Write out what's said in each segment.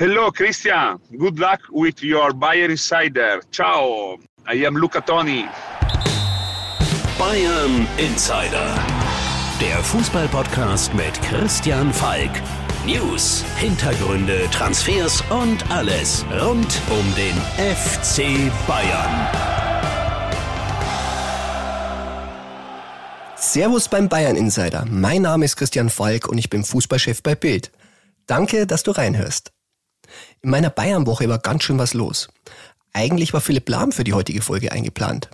Hello, Christian. Good luck with your Bayern Insider. Ciao. I am Luca Toni. Bayern Insider. Der Fußballpodcast mit Christian Falk. News, Hintergründe, Transfers und alles rund um den FC Bayern. Servus beim Bayern Insider. Mein Name ist Christian Falk und ich bin Fußballchef bei Bild. Danke, dass du reinhörst. In meiner Bayern-Woche war ganz schön was los. Eigentlich war Philipp Lahm für die heutige Folge eingeplant.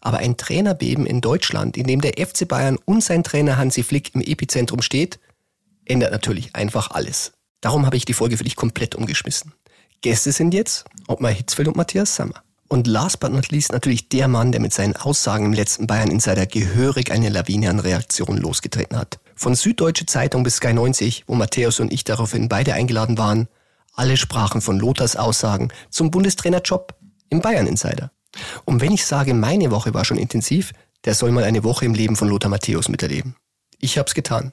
Aber ein Trainerbeben in Deutschland, in dem der FC Bayern und sein Trainer Hansi Flick im Epizentrum steht, ändert natürlich einfach alles. Darum habe ich die Folge für dich komplett umgeschmissen. Gäste sind jetzt Ottmar Hitzfeld und Matthias Sammer. Und last but not least natürlich der Mann, der mit seinen Aussagen im letzten Bayern Insider gehörig eine Lawine an Reaktionen losgetreten hat. Von Süddeutsche Zeitung bis Sky 90, wo Matthäus und ich daraufhin beide eingeladen waren, alle sprachen von Lothars Aussagen zum Bundestrainerjob im Bayern Insider. Und wenn ich sage, meine Woche war schon intensiv, der soll mal eine Woche im Leben von Lothar Matthäus miterleben. Ich hab's getan.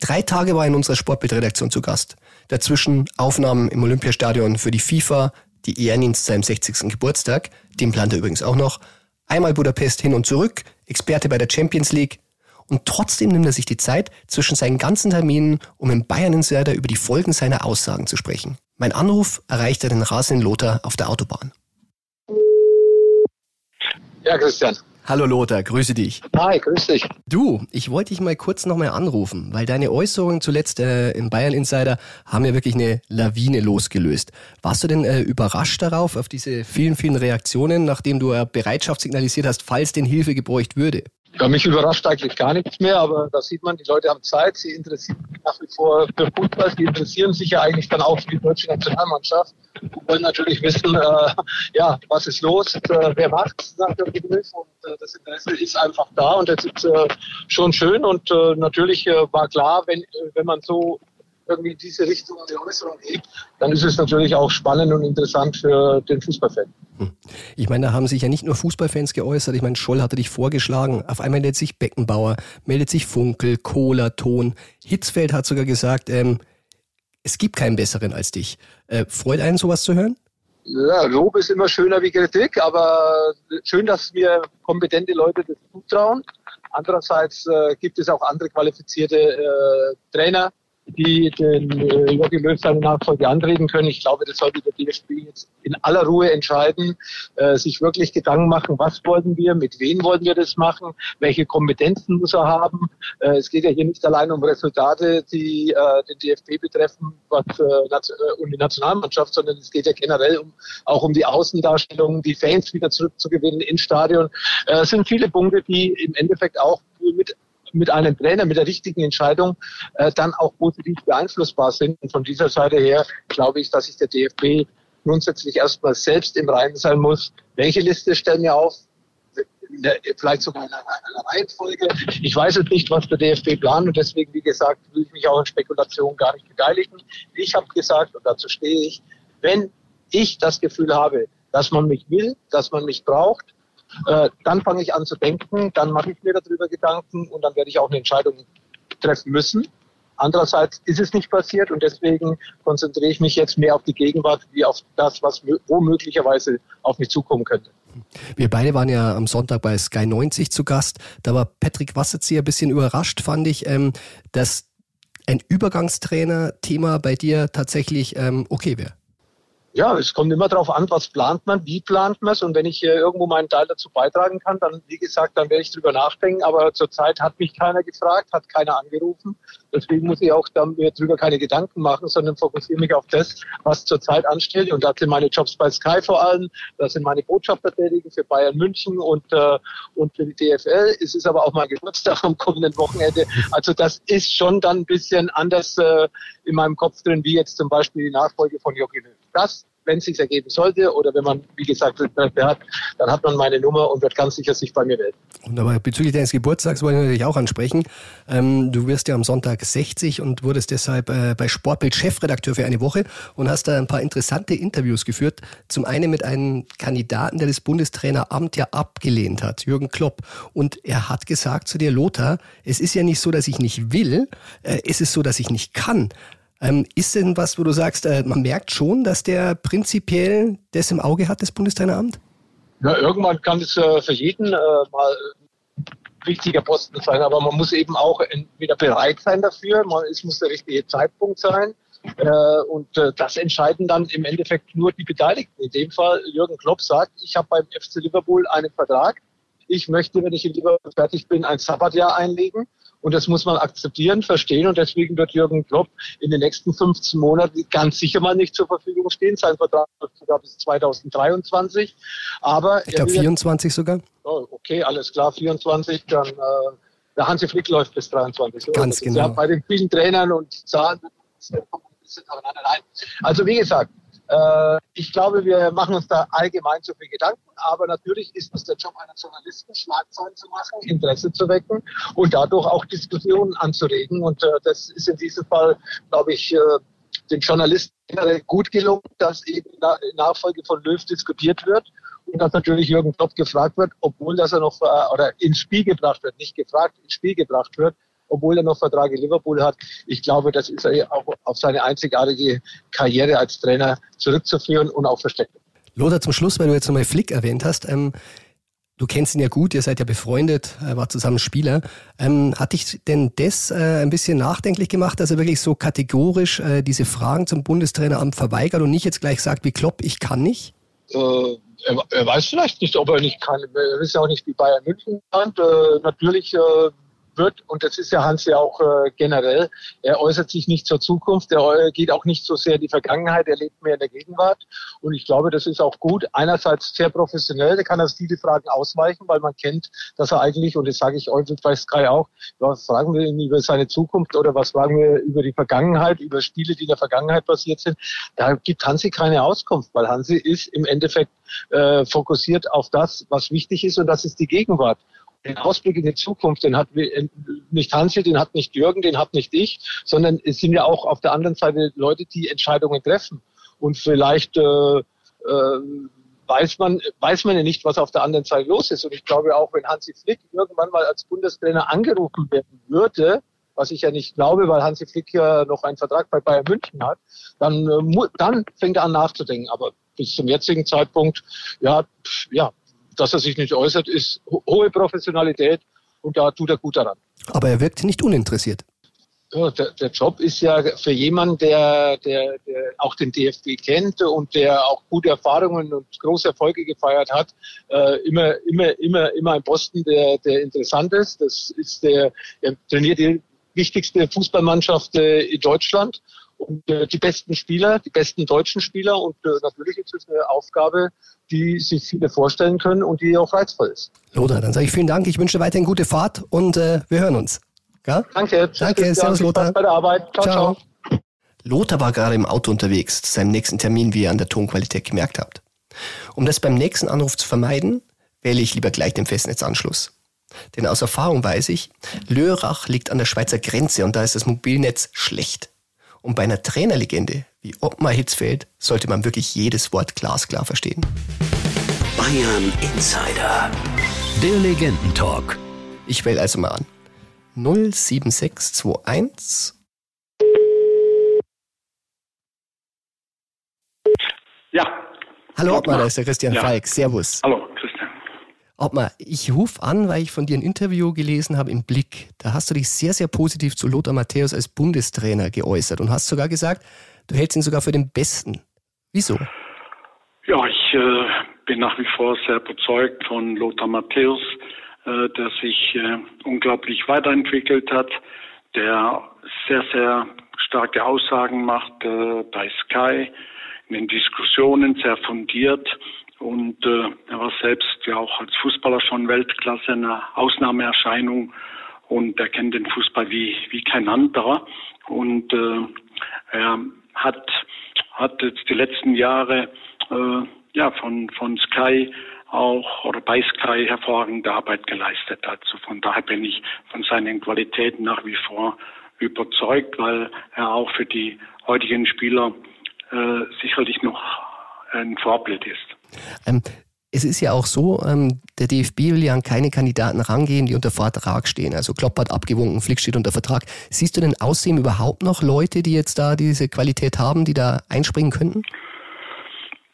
Drei Tage war er in unserer Sportbildredaktion zu Gast. Dazwischen Aufnahmen im Olympiastadion für die FIFA, die EM zu seinem 60. Geburtstag, den plant er übrigens auch noch, einmal Budapest hin und zurück, Experte bei der Champions League, und trotzdem nimmt er sich die Zeit zwischen seinen ganzen Terminen, um im Bayern Insider über die Folgen seiner Aussagen zu sprechen. Mein Anruf erreichte den rasenden Lothar auf der Autobahn. Ja, Christian. Hallo Lothar, grüße dich. Hi, grüß dich. Du, ich wollte dich mal kurz nochmal anrufen, weil deine Äußerungen zuletzt äh, im Bayern Insider haben ja wirklich eine Lawine losgelöst. Warst du denn äh, überrascht darauf, auf diese vielen, vielen Reaktionen, nachdem du äh, Bereitschaft signalisiert hast, falls denn Hilfe gebräucht würde? Ja, mich überrascht eigentlich gar nichts mehr, aber da sieht man, die Leute haben Zeit, sie interessieren sich nach wie vor für Fußball, sie interessieren sich ja eigentlich dann auch für die deutsche Nationalmannschaft und wollen natürlich wissen, äh, ja, was ist los, äh, wer macht nach dem Begriff und äh, das Interesse ist einfach da und das ist äh, schon schön und äh, natürlich äh, war klar, wenn, wenn man so irgendwie in diese Richtung die Äußerung geht, dann ist es natürlich auch spannend und interessant für den Fußballfan. Hm. Ich meine, da haben sich ja nicht nur Fußballfans geäußert. Ich meine, Scholl hatte dich vorgeschlagen. Auf einmal meldet sich Beckenbauer, meldet sich Funkel, Kohler, Ton. Hitzfeld hat sogar gesagt, ähm, es gibt keinen besseren als dich. Äh, freut einen sowas zu hören? Ja, Lob ist immer schöner wie Kritik, aber schön, dass mir kompetente Leute das zutrauen. Andererseits äh, gibt es auch andere qualifizierte äh, Trainer, die den äh, Jogi Löw seine Nachfolge antreten können. Ich glaube, das sollte der DFB jetzt in aller Ruhe entscheiden, äh, sich wirklich Gedanken machen, was wollen wir, mit wem wollen wir das machen, welche Kompetenzen muss er haben. Äh, es geht ja hier nicht allein um Resultate, die äh, den DFB betreffen was, äh, äh, um die Nationalmannschaft, sondern es geht ja generell um, auch um die Außendarstellung, die Fans wieder zurückzugewinnen ins Stadion. Äh, es sind viele Punkte, die im Endeffekt auch mit mit einem Trainer, mit der richtigen Entscheidung äh, dann auch positiv beeinflussbar sind. Und von dieser Seite her glaube ich, dass sich der DFB grundsätzlich erstmal selbst im Reinen sein muss. Welche Liste stellen wir auf? vielleicht sogar in einer, einer Reihenfolge. Ich weiß jetzt nicht, was der DFB plant und deswegen, wie gesagt, will ich mich auch in Spekulationen gar nicht beteiligen. Ich habe gesagt, und dazu stehe ich, wenn ich das Gefühl habe, dass man mich will, dass man mich braucht, äh, dann fange ich an zu denken, dann mache ich mir darüber Gedanken und dann werde ich auch eine Entscheidung treffen müssen. Andererseits ist es nicht passiert und deswegen konzentriere ich mich jetzt mehr auf die Gegenwart wie auf das, was womöglicherweise auf mich zukommen könnte. Wir beide waren ja am Sonntag bei Sky 90 zu Gast. Da war Patrick Wasserzieher ein bisschen überrascht, fand ich, ähm, dass ein Übergangstrainer-Thema bei dir tatsächlich ähm, okay wäre. Ja, es kommt immer darauf an, was plant man, wie plant man es. Und wenn ich äh, irgendwo meinen Teil dazu beitragen kann, dann, wie gesagt, dann werde ich drüber nachdenken. Aber zurzeit hat mich keiner gefragt, hat keiner angerufen. Deswegen muss ich auch mir drüber keine Gedanken machen, sondern fokussiere mich auf das, was zurzeit ansteht. Und das sind meine Jobs bei Sky vor allem. Das sind meine Botschafter tätigen für Bayern München und, äh, und für die DFL. Es ist aber auch mein Geburtstag am kommenden Wochenende. Also das ist schon dann ein bisschen anders äh, in meinem Kopf drin, wie jetzt zum Beispiel die Nachfolge von Jogi Löw. Das wenn es sich ergeben sollte oder wenn man, wie gesagt, Interesse hat, dann hat man meine Nummer und wird ganz sicher sich bei mir melden. Und aber bezüglich deines Geburtstags wollte ich natürlich auch ansprechen. Ähm, du wirst ja am Sonntag 60 und wurdest deshalb äh, bei Sportbild Chefredakteur für eine Woche und hast da ein paar interessante Interviews geführt. Zum einen mit einem Kandidaten, der das Bundestraineramt ja abgelehnt hat, Jürgen Klopp. Und er hat gesagt zu dir, Lothar, es ist ja nicht so, dass ich nicht will, äh, es ist so, dass ich nicht kann. Ähm, ist denn was, wo du sagst, äh, man merkt schon, dass der prinzipiell das im Auge hat, das Bundestraineramt? Ja, irgendwann kann es äh, für jeden äh, mal wichtiger Posten sein, aber man muss eben auch entweder bereit sein dafür, man, es muss der richtige Zeitpunkt sein. Äh, und äh, das entscheiden dann im Endeffekt nur die Beteiligten. In dem Fall Jürgen Klopp sagt, ich habe beim FC Liverpool einen Vertrag. Ich möchte, wenn ich in Liverpool fertig bin, ein Sabbatjahr einlegen. Und das muss man akzeptieren, verstehen. Und deswegen wird Jürgen Klopp in den nächsten 15 Monaten ganz sicher mal nicht zur Verfügung stehen. Sein Vertrag sogar bis 2023. Aber ich glaube 24 sogar. Oh, okay, alles klar, 24. Dann äh, der Hansi Flick läuft bis 23. Ganz genau. Ja bei den vielen Trainern und Zahlen also wie gesagt, ich glaube, wir machen uns da allgemein zu viel Gedanken, aber natürlich ist es der Job einer Journalisten, Schlagzeilen zu machen, Interesse zu wecken und dadurch auch Diskussionen anzuregen. Und äh, das ist in diesem Fall, glaube ich, äh, den Journalisten gut gelungen, dass eben in Nachfolge von Löw diskutiert wird und dass natürlich Jürgen Klopp gefragt wird, obwohl das er noch oder ins Spiel gebracht wird, nicht gefragt, ins Spiel gebracht wird, obwohl er noch Vertrag in Liverpool hat. Ich glaube, das ist auch auf seine einzigartige Karriere als Trainer zurückzuführen und auch versteckt. Lothar, zum Schluss, weil du jetzt nochmal Flick erwähnt hast, ähm, du kennst ihn ja gut, ihr seid ja befreundet, er war zusammen Spieler. Ähm, hat dich denn das äh, ein bisschen nachdenklich gemacht, dass er wirklich so kategorisch äh, diese Fragen zum Bundestraineramt verweigert und nicht jetzt gleich sagt, wie Klopp, ich kann nicht? Äh, er, er, weiß vielleicht nicht, ob er nicht kann. Er ist ja auch nicht wie Bayern München. Äh, natürlich äh, wird, und das ist ja Hans ja auch äh, generell, er äußert sich nicht zur Zukunft, er geht auch nicht so sehr in die Vergangenheit, er lebt mehr in der Gegenwart. Und ich glaube, das ist auch gut. Einerseits sehr professionell, da kann er viele Fragen ausweichen, weil man kennt, dass er eigentlich, und das sage ich euch bei Sky auch, was fragen wir ihn über seine Zukunft oder was fragen wir über die Vergangenheit, über Spiele, die in der Vergangenheit passiert sind. Da gibt Hansi keine Auskunft, weil Hansi ist im Endeffekt äh, fokussiert auf das, was wichtig ist, und das ist die Gegenwart den Ausblick in die Zukunft, den hat nicht Hansi, den hat nicht Jürgen, den hat nicht ich, sondern es sind ja auch auf der anderen Seite Leute, die Entscheidungen treffen. Und vielleicht äh, äh, weiß man weiß man ja nicht, was auf der anderen Seite los ist. Und ich glaube auch, wenn Hansi Flick irgendwann mal als Bundestrainer angerufen werden würde, was ich ja nicht glaube, weil Hansi Flick ja noch einen Vertrag bei Bayern München hat, dann, äh, dann fängt er an nachzudenken. Aber bis zum jetzigen Zeitpunkt, ja, ja, dass er sich nicht äußert, ist hohe Professionalität und da tut er gut daran. Aber er wirkt nicht uninteressiert. Ja, der, der, Job ist ja für jemanden, der, der, der auch den DFB kennt und der auch gute Erfahrungen und große Erfolge gefeiert hat, äh, immer, immer, immer, immer ein Posten, der, der interessant ist. Das ist der, er trainiert die wichtigste Fußballmannschaft äh, in Deutschland und äh, die besten Spieler, die besten deutschen Spieler und äh, natürlich ist es eine Aufgabe, die sich viele vorstellen können und die auch reizvoll ist. Lothar, dann sage ich vielen Dank. Ich wünsche weiterhin gute Fahrt und äh, wir hören uns. Ja? Danke. Tschüss, Danke, servus Lothar. bei der Arbeit. Ciao, ciao. ciao. Lothar war gerade im Auto unterwegs zu seinem nächsten Termin, wie ihr an der Tonqualität gemerkt habt. Um das beim nächsten Anruf zu vermeiden, wähle ich lieber gleich den Festnetzanschluss. Denn aus Erfahrung weiß ich, Lörrach liegt an der Schweizer Grenze und da ist das Mobilnetz schlecht. Und bei einer Trainerlegende wie Ottmar Hitzfeld sollte man wirklich jedes Wort glasklar verstehen. Bayern Insider. Der Legendentalk. Ich wähle also mal an. 07621. Ja. Hallo Ottmar, da ist der Christian ja. Falk. Servus. Hallo. Ottmar, ich rufe an, weil ich von dir ein Interview gelesen habe im Blick. Da hast du dich sehr, sehr positiv zu Lothar Matthäus als Bundestrainer geäußert und hast sogar gesagt, Du hältst ihn sogar für den Besten. Wieso? Ja, ich äh, bin nach wie vor sehr überzeugt von Lothar Matthäus, äh, der sich äh, unglaublich weiterentwickelt hat, der sehr, sehr starke Aussagen macht äh, bei Sky, in den Diskussionen sehr fundiert und äh, er war selbst ja auch als Fußballer schon Weltklasse, eine Ausnahmeerscheinung und er kennt den Fußball wie, wie kein anderer und äh, er hat, hat jetzt die letzten Jahre äh, ja, von, von Sky auch oder bei Sky hervorragende Arbeit geleistet. Also von daher bin ich von seinen Qualitäten nach wie vor überzeugt, weil er auch für die heutigen Spieler äh, sicherlich noch ein Vorbild ist. Ähm, Es ist ja auch so, ähm, der DFB will ja an keine Kandidaten rangehen, die unter Vertrag stehen. Also Klopp hat abgewunken, Flick steht unter Vertrag. Siehst du denn außerdem überhaupt noch Leute, die jetzt da diese Qualität haben, die da einspringen könnten?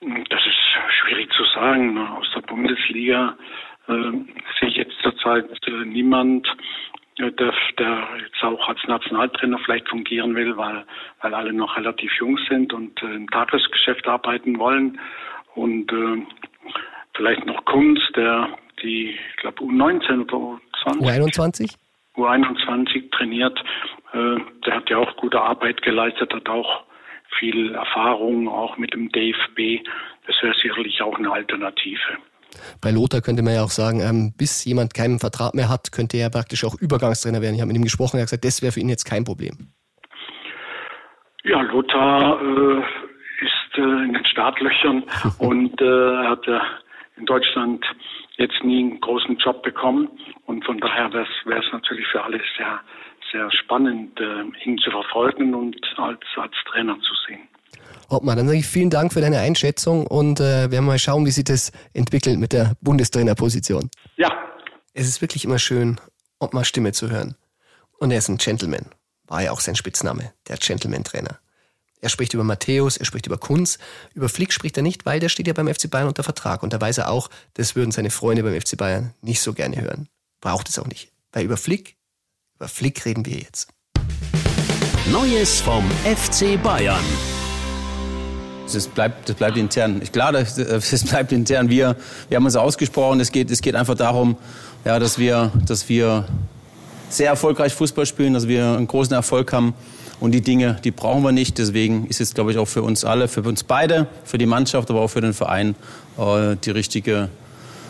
Das ist schwierig zu sagen. Aus der Bundesliga äh, sehe ich jetzt zurzeit äh, niemand, äh, der, der jetzt auch als Nationaltrainer vielleicht fungieren will, weil, weil alle noch relativ jung sind und äh, im Tagesgeschäft arbeiten wollen. Und äh, vielleicht noch Kunz, der die, ich glaube, U19 oder U20. U21? U21 trainiert. Äh, der hat ja auch gute Arbeit geleistet, hat auch viel Erfahrung, auch mit dem DFB. Das wäre sicherlich auch eine Alternative. Bei Lothar könnte man ja auch sagen, ähm, bis jemand keinen Vertrag mehr hat, könnte er praktisch auch Übergangstrainer werden. Ich habe mit ihm gesprochen, er hat gesagt, das wäre für ihn jetzt kein Problem. Ja, Lothar äh, äh, in den Startlöchern und äh, hat ja in Deutschland jetzt nie einen großen Job bekommen. Und von daher wäre es natürlich für alle sehr, sehr spannend, äh, ihn zu verfolgen und als, als Trainer zu sehen. Obmann, dann sage ich vielen Dank für deine Einschätzung und äh, werden mal schauen, wie sich das entwickelt mit der Bundestrainerposition. Ja. Es ist wirklich immer schön, Obmar Stimme zu hören. Und er ist ein Gentleman. War ja auch sein Spitzname, der Gentleman-Trainer. Er spricht über Matthäus, er spricht über Kunz. Über Flick spricht er nicht, weil der steht ja beim FC Bayern unter Vertrag. Und da weiß er auch, das würden seine Freunde beim FC Bayern nicht so gerne hören. Braucht es auch nicht. Weil über Flick, über Flick reden wir jetzt. Neues vom FC Bayern. Das bleibt, das bleibt intern. Ich klar, das, das bleibt intern. Wir, wir haben uns ausgesprochen. Es geht, es geht einfach darum, ja, dass wir, dass wir sehr erfolgreich Fußball spielen, dass wir einen großen Erfolg haben. Und die Dinge, die brauchen wir nicht. Deswegen ist es, glaube ich, auch für uns alle, für uns beide, für die Mannschaft, aber auch für den Verein äh, die richtige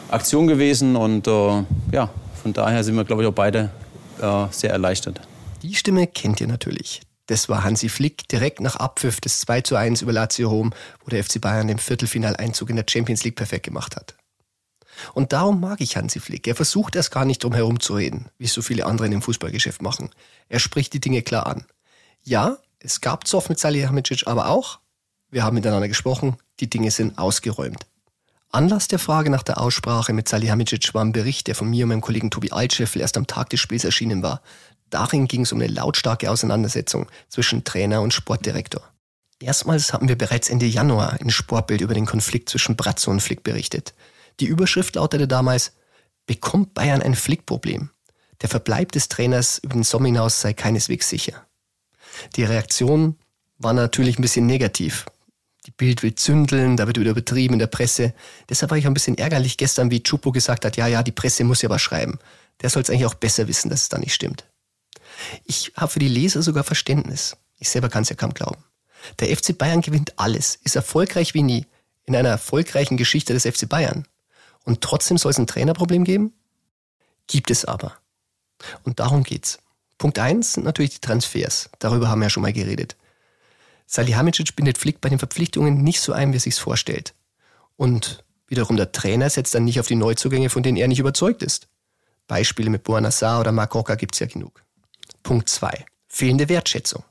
Aktion gewesen. Und äh, ja, von daher sind wir, glaube ich, auch beide äh, sehr erleichtert. Die Stimme kennt ihr natürlich. Das war Hansi Flick direkt nach Abpfiff des 2 zu 1 über Lazio Rom, wo der FC Bayern den Viertelfinaleinzug in der Champions League perfekt gemacht hat. Und darum mag ich Hansi Flick. Er versucht erst gar nicht drum herum zu reden, wie so viele andere in dem Fußballgeschäft machen. Er spricht die Dinge klar an. Ja, es gab Zoff mit Salihamidzic, aber auch, wir haben miteinander gesprochen, die Dinge sind ausgeräumt. Anlass der Frage nach der Aussprache mit Salihamidzic war ein Bericht, der von mir und meinem Kollegen Tobi Altscheffel erst am Tag des Spiels erschienen war. Darin ging es um eine lautstarke Auseinandersetzung zwischen Trainer und Sportdirektor. Erstmals hatten wir bereits Ende Januar in Sportbild über den Konflikt zwischen Bratzo und Flick berichtet. Die Überschrift lautete damals, bekommt Bayern ein Flickproblem? Der Verbleib des Trainers über den Sommer hinaus sei keineswegs sicher. Die Reaktion war natürlich ein bisschen negativ. Die Bild will zündeln, da wird wieder übertrieben in der Presse. Deshalb war ich auch ein bisschen ärgerlich gestern, wie Chupo gesagt hat, ja, ja, die Presse muss ja aber schreiben. Der soll es eigentlich auch besser wissen, dass es da nicht stimmt. Ich habe für die Leser sogar Verständnis. Ich selber kann es ja kaum glauben. Der FC Bayern gewinnt alles, ist erfolgreich wie nie in einer erfolgreichen Geschichte des FC Bayern. Und trotzdem soll es ein Trainerproblem geben? Gibt es aber. Und darum geht's. Punkt eins sind natürlich die Transfers. Darüber haben wir ja schon mal geredet. Salihamidzic bindet Flick bei den Verpflichtungen nicht so ein, wie er sich's vorstellt. Und wiederum der Trainer setzt dann nicht auf die Neuzugänge, von denen er nicht überzeugt ist. Beispiele mit Boanassar oder Marc Rocker gibt's ja genug. Punkt 2. Fehlende Wertschätzung.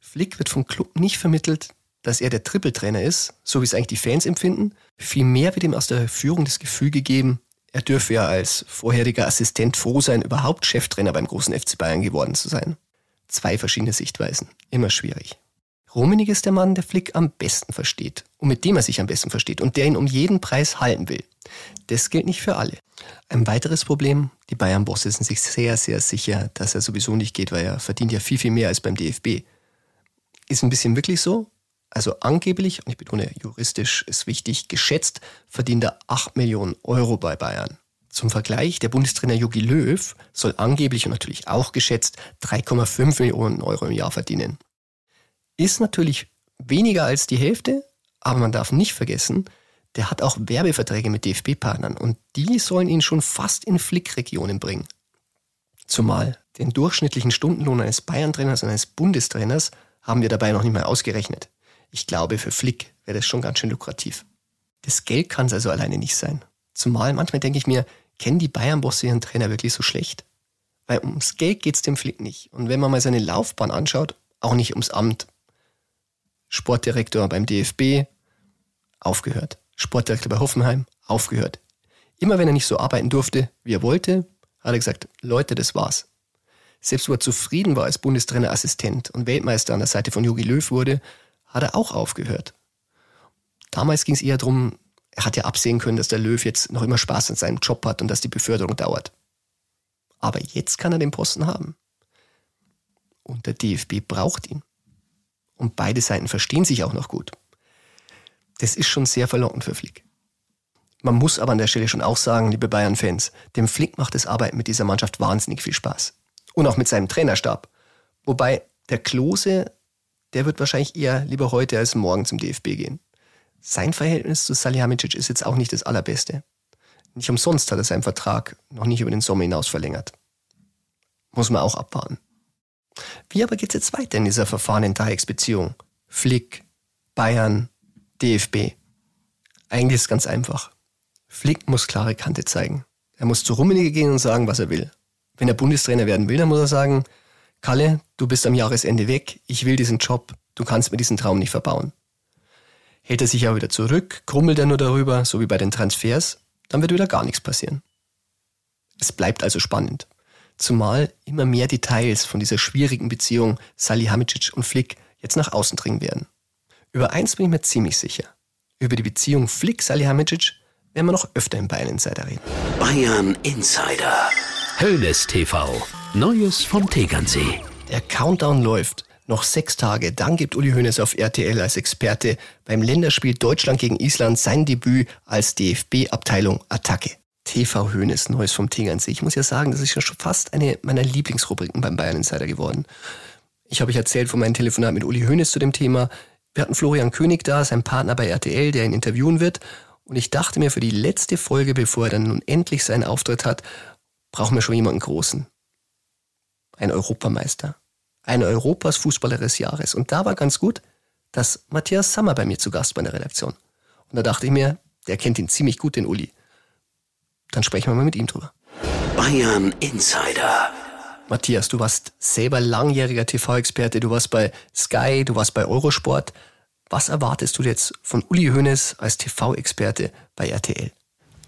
Flick wird vom Club nicht vermittelt, dass er der Trippeltrainer ist, so wie es eigentlich die Fans empfinden. Vielmehr wird ihm aus der Führung das Gefühl gegeben, er dürfe ja als vorheriger Assistent froh sein, überhaupt Cheftrainer beim großen FC Bayern geworden zu sein. Zwei verschiedene Sichtweisen. Immer schwierig. Rummenig ist der Mann, der Flick am besten versteht und mit dem er sich am besten versteht und der ihn um jeden Preis halten will. Das gilt nicht für alle. Ein weiteres Problem, die Bayern-Bosse sind sich sehr, sehr sicher, dass er sowieso nicht geht, weil er verdient ja viel, viel mehr als beim DFB. Ist ein bisschen wirklich so. Also angeblich, und ich betone, juristisch ist wichtig, geschätzt verdient er 8 Millionen Euro bei Bayern. Zum Vergleich, der Bundestrainer Jogi Löw soll angeblich und natürlich auch geschätzt 3,5 Millionen Euro im Jahr verdienen. Ist natürlich weniger als die Hälfte, aber man darf nicht vergessen, der hat auch Werbeverträge mit DFB-Partnern und die sollen ihn schon fast in Flickregionen bringen. Zumal den durchschnittlichen Stundenlohn eines Bayern-Trainers und eines Bundestrainers haben wir dabei noch nicht mal ausgerechnet. Ich glaube, für Flick wäre das schon ganz schön lukrativ. Das Geld kann es also alleine nicht sein. Zumal manchmal denke ich mir, kennen die Bayern-Bosse ihren Trainer wirklich so schlecht? Weil ums Geld geht es dem Flick nicht. Und wenn man mal seine Laufbahn anschaut, auch nicht ums Amt. Sportdirektor beim DFB, aufgehört. Sportdirektor bei Hoffenheim, aufgehört. Immer wenn er nicht so arbeiten durfte, wie er wollte, hat er gesagt, Leute, das war's. Selbst wo er zufrieden war als Bundestrainerassistent und Weltmeister an der Seite von Jogi Löw wurde, hat er auch aufgehört. Damals ging es eher darum, er hat ja absehen können, dass der Löw jetzt noch immer Spaß an seinem Job hat und dass die Beförderung dauert. Aber jetzt kann er den Posten haben. Und der DFB braucht ihn. Und beide Seiten verstehen sich auch noch gut. Das ist schon sehr verlockend für Flick. Man muss aber an der Stelle schon auch sagen, liebe Bayern-Fans, dem Flick macht das Arbeiten mit dieser Mannschaft wahnsinnig viel Spaß. Und auch mit seinem Trainerstab. Wobei der Klose, der wird wahrscheinlich eher lieber heute als morgen zum DFB gehen. Sein Verhältnis zu Salihamidzic ist jetzt auch nicht das allerbeste. Nicht umsonst hat er seinen Vertrag noch nicht über den Sommer hinaus verlängert. Muss man auch abwarten. Wie aber geht's jetzt weiter in dieser verfahrenen Dreiecksbeziehung? Flick, Bayern, DFB. Eigentlich ist es ganz einfach. Flick muss klare Kante zeigen. Er muss zu Rummenigge gehen und sagen, was er will. Wenn er Bundestrainer werden will, dann muss er sagen, Kalle, du bist am Jahresende weg, ich will diesen Job, du kannst mir diesen Traum nicht verbauen. Hält er sich aber wieder zurück, krummelt er nur darüber, so wie bei den Transfers, dann wird wieder gar nichts passieren. Es bleibt also spannend. Zumal immer mehr Details von dieser schwierigen Beziehung Salihamidzic und Flick jetzt nach außen dringen werden. Über eins bin ich mir ziemlich sicher. Über die Beziehung Flick-Salihamidzic werden wir noch öfter im Bayern Insider reden. Bayern Insider. Hönes TV. Neues vom Tegernsee. Der Countdown läuft. Noch sechs Tage, dann gibt Uli Hoeneß auf RTL als Experte beim Länderspiel Deutschland gegen Island sein Debüt als DFB-Abteilung Attacke. TV Hoeneß, Neues vom Tegernsee. Ich muss ja sagen, das ist schon fast eine meiner Lieblingsrubriken beim Bayern Insider geworden. Ich habe euch erzählt von meinem Telefonat mit Uli Hoeneß zu dem Thema. Wir hatten Florian König da, sein Partner bei RTL, der ihn interviewen wird. Und ich dachte mir, für die letzte Folge, bevor er dann nun endlich seinen Auftritt hat, brauchen wir schon jemanden Großen. Ein Europameister ein Europas Fußballer des Jahres. Und da war ganz gut, dass Matthias Sammer bei mir zu Gast war in der Redaktion. Und da dachte ich mir, der kennt ihn ziemlich gut, den Uli. Dann sprechen wir mal mit ihm drüber. Bayern Insider. Matthias, du warst selber langjähriger TV-Experte, du warst bei Sky, du warst bei Eurosport. Was erwartest du jetzt von Uli Hoeneß als TV-Experte bei RTL?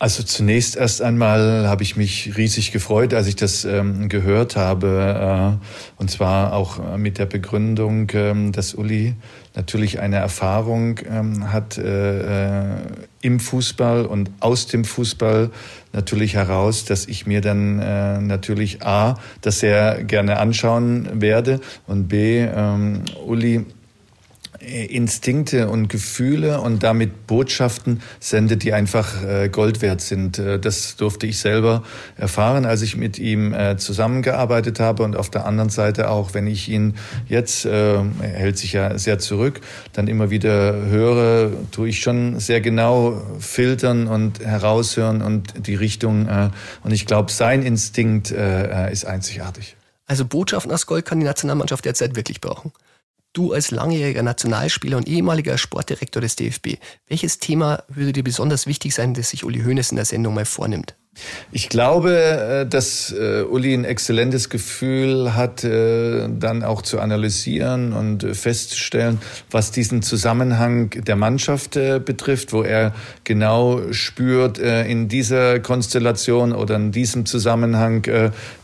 Also zunächst erst einmal habe ich mich riesig gefreut, als ich das ähm, gehört habe. Äh, und zwar auch mit der Begründung, ähm, dass Uli natürlich eine Erfahrung ähm, hat äh, äh, im Fußball und aus dem Fußball natürlich heraus, dass ich mir dann äh, natürlich A, das sehr gerne anschauen werde und B, ähm, Uli äh, Instinkte und Gefühle und damit Botschaften sendet, die einfach äh, Gold wert sind. Äh, das durfte ich selber erfahren, als ich mit ihm zusammengearbeitet habe und auf der anderen Seite auch, wenn ich ihn jetzt, er hält sich ja sehr zurück, dann immer wieder höre, tue ich schon sehr genau filtern und heraushören und die Richtung. Und ich glaube, sein Instinkt ist einzigartig. Also Botschaften aus Gold kann die Nationalmannschaft derzeit wirklich brauchen. Du als langjähriger Nationalspieler und ehemaliger Sportdirektor des DFB, welches Thema würde dir besonders wichtig sein, das sich Uli Hoeneß in der Sendung mal vornimmt? Ich glaube, äh, dass äh, Uli ein exzellentes Gefühl hat, äh, dann auch zu analysieren und festzustellen, was diesen Zusammenhang der Mannschaft betrifft, wo er genau spürt, in dieser Konstellation oder in diesem Zusammenhang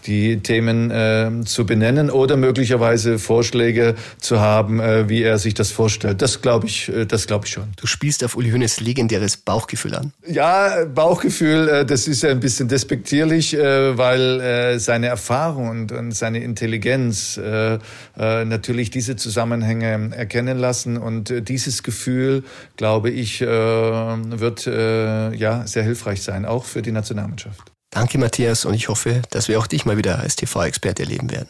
die Themen zu benennen oder möglicherweise Vorschläge zu haben, wie er sich das vorstellt. Das glaube ich, das glaube ich schon. Du spielst auf Uli Hoeneß legendäres Bauchgefühl an. Ja, Bauchgefühl, das ist ein bisschen despektierlich, äh, weil äh, seine Erfahrung und, und seine Intelligenz äh, äh, natürlich diese Zusammenhänge erkennen lassen und äh, dieses Gefühl, glaube ich, äh, wird äh, ja sehr hilfreich sein, auch für die Nationalmannschaft. Danke, Matthias, und ich hoffe, dass wir auch dich mal wieder als TV-Experte erleben werden.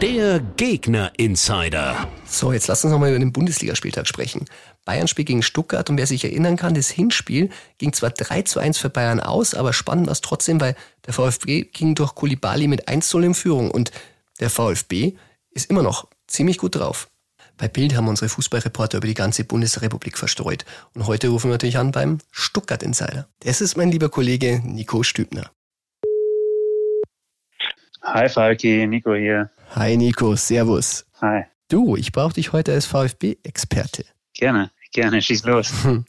Der Gegner Insider. So, jetzt lass uns nochmal über den Bundesligaspieltag sprechen. Bayern spielt gegen Stuttgart und wer sich erinnern kann, das Hinspiel ging zwar 3 zu 1 für Bayern aus, aber spannend war es trotzdem, weil der VfB ging durch Kulibali mit 1 zu 0 in Führung und der VfB ist immer noch ziemlich gut drauf. Bei Bild haben unsere Fußballreporter über die ganze Bundesrepublik verstreut und heute rufen wir natürlich an beim Stuttgart Insider. Das ist mein lieber Kollege Nico Stübner. Hi Falki, Nico hier. Hi Nico, Servus. Hi. Du, ich brauche dich heute als VfB-Experte. Gerne, gerne, schieß los.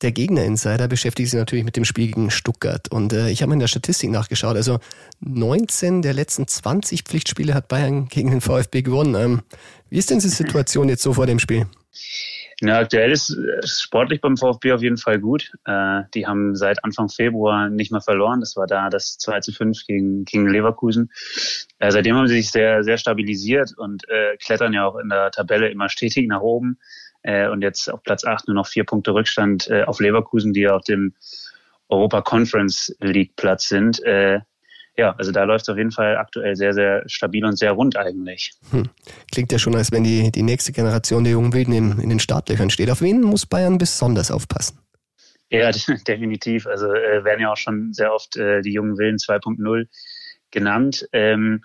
Der Gegner-Insider beschäftigt sich natürlich mit dem Spiel gegen Stuttgart. Und äh, ich habe in der Statistik nachgeschaut. Also 19 der letzten 20 Pflichtspiele hat Bayern gegen den VfB gewonnen. Ähm, wie ist denn die Situation jetzt so vor dem Spiel? Na, aktuell ist es sportlich beim VfB auf jeden Fall gut. Äh, die haben seit Anfang Februar nicht mehr verloren. Das war da das 2 zu 5 gegen, gegen Leverkusen. Äh, seitdem haben sie sich sehr, sehr stabilisiert und äh, klettern ja auch in der Tabelle immer stetig nach oben. Äh, und jetzt auf Platz 8 nur noch vier Punkte Rückstand äh, auf Leverkusen, die ja auf dem Europa Conference League Platz sind. Ja, also da läuft es auf jeden Fall aktuell sehr, sehr stabil und sehr rund eigentlich. Hm. Klingt ja schon, als wenn die, die nächste Generation der jungen Wilden in, in den Startlöchern steht. Auf wen muss Bayern besonders aufpassen? Ja, definitiv. Also äh, werden ja auch schon sehr oft äh, die jungen Wilden 2.0 genannt. Ähm,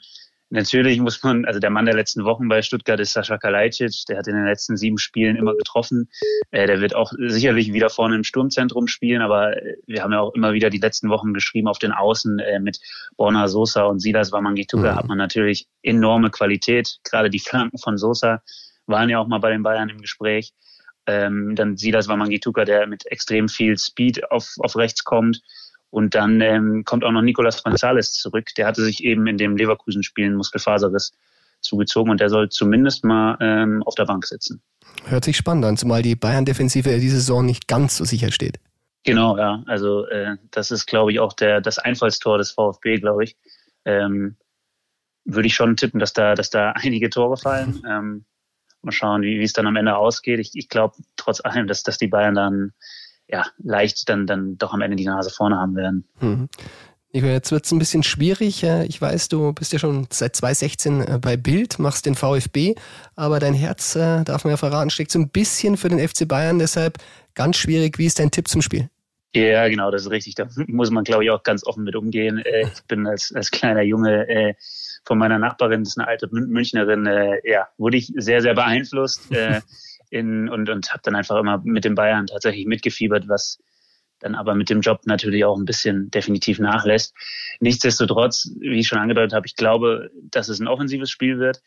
Natürlich muss man, also der Mann der letzten Wochen bei Stuttgart ist Sascha Kalajdzic, der hat in den letzten sieben Spielen immer getroffen. Äh, der wird auch sicherlich wieder vorne im Sturmzentrum spielen, aber äh, wir haben ja auch immer wieder die letzten Wochen geschrieben auf den Außen äh, mit Borna Sosa und Silas Wamangituka mhm. hat man natürlich enorme Qualität. Gerade die Flanken von Sosa waren ja auch mal bei den Bayern im Gespräch. Ähm, dann Silas Wamangituka, der mit extrem viel Speed auf, auf rechts kommt. Und dann ähm, kommt auch noch Nicolas González zurück. Der hatte sich eben in dem Leverkusen-Spiel einen Muskelfaserriss zugezogen und der soll zumindest mal ähm, auf der Bank sitzen. Hört sich spannend an, zumal die Bayern-Defensive diese Saison nicht ganz so sicher steht. Genau, ja. Also äh, das ist, glaube ich, auch der das Einfallstor des VfB, glaube ich. Ähm, würde ich schon tippen, dass da, dass da einige Tore fallen. Ähm, mal schauen, wie, wie es dann am Ende ausgeht. Ich, ich glaube trotz allem, dass, dass die Bayern dann ja, leicht dann, dann doch am Ende die Nase vorne haben werden. Mhm. Nico, jetzt wird es ein bisschen schwierig. Ich weiß, du bist ja schon seit 2016 äh, bei Bild, machst den VfB, aber dein Herz, äh, darf man ja verraten, steckt so ein bisschen für den FC Bayern. Deshalb ganz schwierig. Wie ist dein Tipp zum Spiel? Ja, genau, das ist richtig. Da muss man, glaube ich, auch ganz offen mit umgehen. Äh, ich bin als, als kleiner Junge von meiner Nachbarin, das ist eine alte Münchnerin, ja, wurde ich sehr, sehr beeinflusst. in, und, und habe dann einfach immer mit den Bayern tatsächlich mitgefiebert, was dann aber mit dem Job natürlich auch ein bisschen definitiv nachlässt. Nichtsdestotrotz, wie ich schon angedeutet habe, ich glaube, dass es ein offensives Spiel wird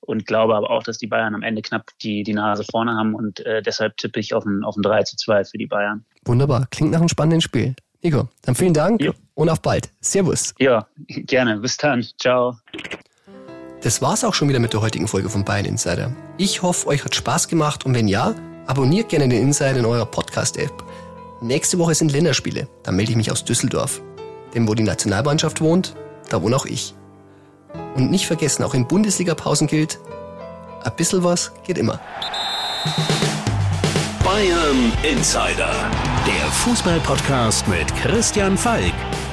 und glaube aber auch, dass die Bayern am Ende knapp die, die Nase vorne haben und äh, deshalb tippe ich auf ein, auf ein 3 zu 2 für die Bayern. Wunderbar, klingt nach einem spannenden Spiel. Nico, dann vielen Dank jo. und auf bald. Servus. Ja, gerne. Bis dann. Ciao. Das war's auch schon wieder mit der heutigen Folge von Bayern Insider. Ich hoffe, euch hat Spaß gemacht und wenn ja, abonniert gerne den Insider in eurer Podcast-App. Nächste Woche sind Länderspiele. Da melde ich mich aus Düsseldorf. Denn wo die Nationalmannschaft wohnt, da wohne auch ich. Und nicht vergessen, auch in Bundesliga-Pausen gilt, ein bisschen was geht immer. Bayern Insider, der Fußball-Podcast mit Christian Falk.